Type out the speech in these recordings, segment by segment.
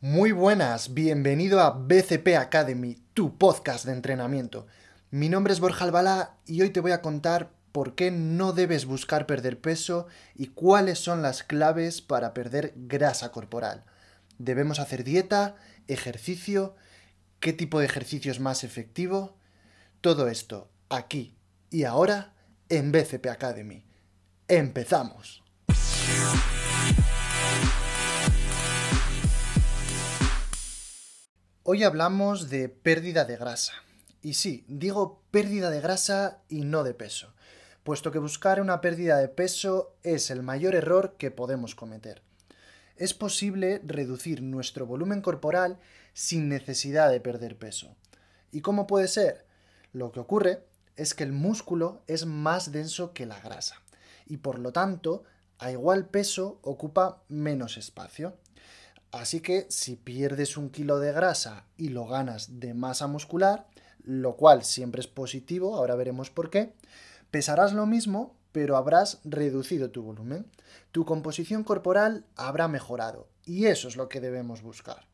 Muy buenas, bienvenido a BCP Academy, tu podcast de entrenamiento. Mi nombre es Borja Albalá y hoy te voy a contar por qué no debes buscar perder peso y cuáles son las claves para perder grasa corporal. ¿Debemos hacer dieta? ¿Ejercicio? ¿Qué tipo de ejercicio es más efectivo? Todo esto aquí y ahora en BCP Academy. ¡Empezamos! Hoy hablamos de pérdida de grasa. Y sí, digo pérdida de grasa y no de peso, puesto que buscar una pérdida de peso es el mayor error que podemos cometer. Es posible reducir nuestro volumen corporal sin necesidad de perder peso. ¿Y cómo puede ser? Lo que ocurre es que el músculo es más denso que la grasa y por lo tanto a igual peso ocupa menos espacio. Así que si pierdes un kilo de grasa y lo ganas de masa muscular, lo cual siempre es positivo, ahora veremos por qué, pesarás lo mismo, pero habrás reducido tu volumen. Tu composición corporal habrá mejorado y eso es lo que debemos buscar.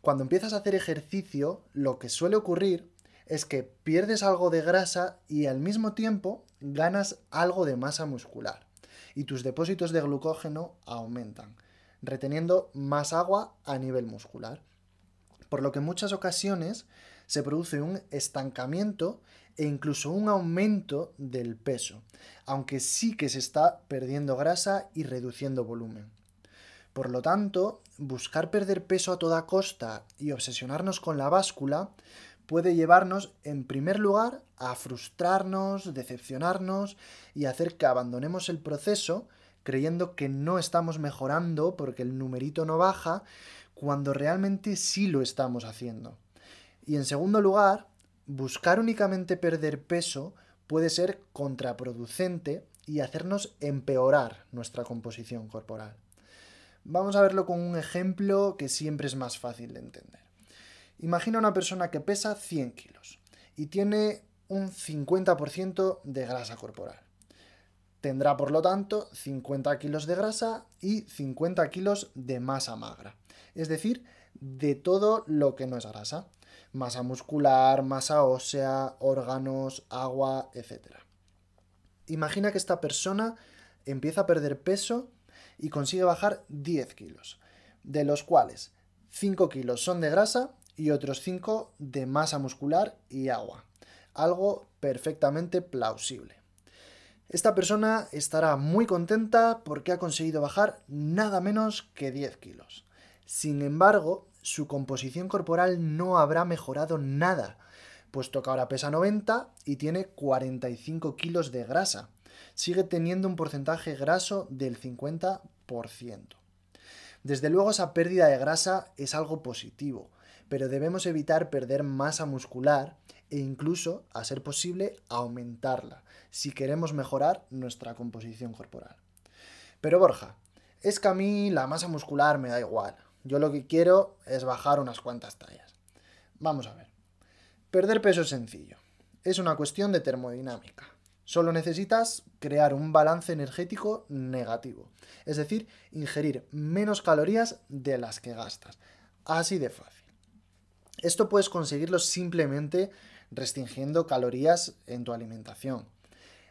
Cuando empiezas a hacer ejercicio, lo que suele ocurrir es que pierdes algo de grasa y al mismo tiempo ganas algo de masa muscular y tus depósitos de glucógeno aumentan reteniendo más agua a nivel muscular. Por lo que en muchas ocasiones se produce un estancamiento e incluso un aumento del peso, aunque sí que se está perdiendo grasa y reduciendo volumen. Por lo tanto, buscar perder peso a toda costa y obsesionarnos con la báscula puede llevarnos, en primer lugar, a frustrarnos, decepcionarnos y hacer que abandonemos el proceso creyendo que no estamos mejorando porque el numerito no baja, cuando realmente sí lo estamos haciendo. Y en segundo lugar, buscar únicamente perder peso puede ser contraproducente y hacernos empeorar nuestra composición corporal. Vamos a verlo con un ejemplo que siempre es más fácil de entender. Imagina una persona que pesa 100 kilos y tiene un 50% de grasa corporal. Tendrá, por lo tanto, 50 kilos de grasa y 50 kilos de masa magra. Es decir, de todo lo que no es grasa. Masa muscular, masa ósea, órganos, agua, etc. Imagina que esta persona empieza a perder peso y consigue bajar 10 kilos, de los cuales 5 kilos son de grasa y otros 5 de masa muscular y agua. Algo perfectamente plausible. Esta persona estará muy contenta porque ha conseguido bajar nada menos que 10 kilos. Sin embargo, su composición corporal no habrá mejorado nada, puesto que ahora pesa 90 y tiene 45 kilos de grasa. Sigue teniendo un porcentaje graso del 50%. Desde luego esa pérdida de grasa es algo positivo, pero debemos evitar perder masa muscular e incluso, a ser posible, aumentarla, si queremos mejorar nuestra composición corporal. Pero Borja, es que a mí la masa muscular me da igual. Yo lo que quiero es bajar unas cuantas tallas. Vamos a ver. Perder peso es sencillo. Es una cuestión de termodinámica. Solo necesitas crear un balance energético negativo. Es decir, ingerir menos calorías de las que gastas. Así de fácil. Esto puedes conseguirlo simplemente restringiendo calorías en tu alimentación.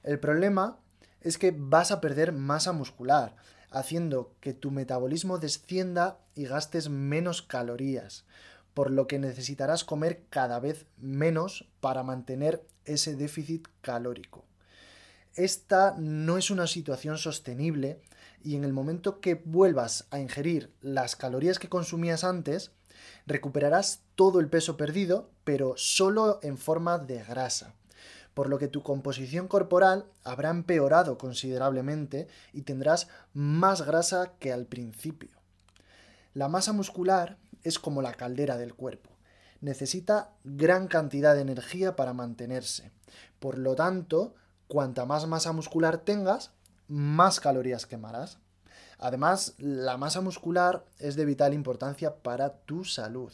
El problema es que vas a perder masa muscular, haciendo que tu metabolismo descienda y gastes menos calorías, por lo que necesitarás comer cada vez menos para mantener ese déficit calórico. Esta no es una situación sostenible y en el momento que vuelvas a ingerir las calorías que consumías antes, recuperarás todo el peso perdido, pero solo en forma de grasa, por lo que tu composición corporal habrá empeorado considerablemente y tendrás más grasa que al principio. La masa muscular es como la caldera del cuerpo. Necesita gran cantidad de energía para mantenerse. Por lo tanto, cuanta más masa muscular tengas, más calorías quemarás. Además, la masa muscular es de vital importancia para tu salud.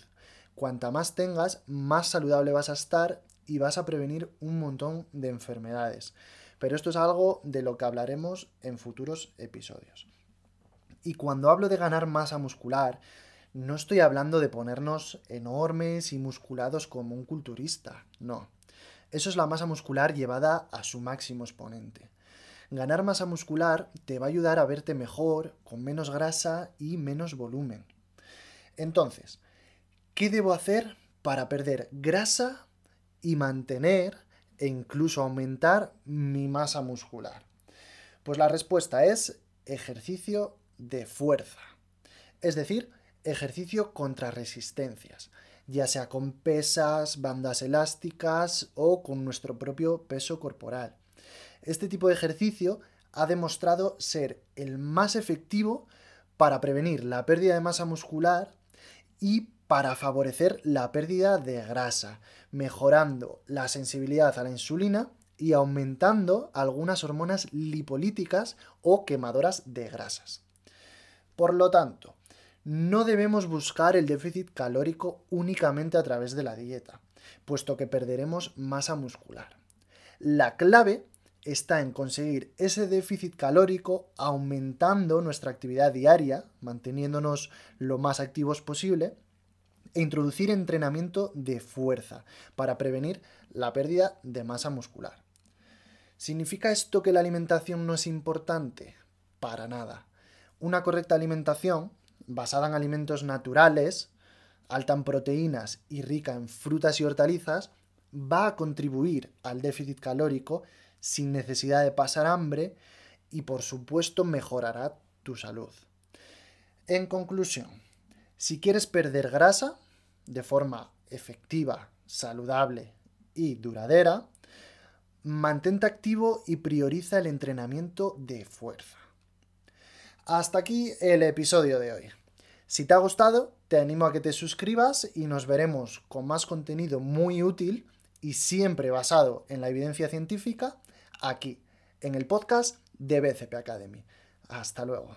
Cuanta más tengas, más saludable vas a estar y vas a prevenir un montón de enfermedades. Pero esto es algo de lo que hablaremos en futuros episodios. Y cuando hablo de ganar masa muscular, No estoy hablando de ponernos enormes y musculados como un culturista, no. Eso es la masa muscular llevada a su máximo exponente. Ganar masa muscular te va a ayudar a verte mejor, con menos grasa y menos volumen. Entonces, ¿qué debo hacer para perder grasa y mantener e incluso aumentar mi masa muscular? Pues la respuesta es ejercicio de fuerza. Es decir, ejercicio contra resistencias, ya sea con pesas, bandas elásticas o con nuestro propio peso corporal. Este tipo de ejercicio ha demostrado ser el más efectivo para prevenir la pérdida de masa muscular y para favorecer la pérdida de grasa, mejorando la sensibilidad a la insulina y aumentando algunas hormonas lipolíticas o quemadoras de grasas. Por lo tanto, no debemos buscar el déficit calórico únicamente a través de la dieta, puesto que perderemos masa muscular. La clave está en conseguir ese déficit calórico aumentando nuestra actividad diaria, manteniéndonos lo más activos posible, e introducir entrenamiento de fuerza para prevenir la pérdida de masa muscular. ¿Significa esto que la alimentación no es importante? Para nada. Una correcta alimentación, basada en alimentos naturales, alta en proteínas y rica en frutas y hortalizas, va a contribuir al déficit calórico sin necesidad de pasar hambre y por supuesto mejorará tu salud. En conclusión, si quieres perder grasa de forma efectiva, saludable y duradera, mantente activo y prioriza el entrenamiento de fuerza. Hasta aquí el episodio de hoy. Si te ha gustado, te animo a que te suscribas y nos veremos con más contenido muy útil y siempre basado en la evidencia científica aquí, en el podcast de BCP Academy. Hasta luego.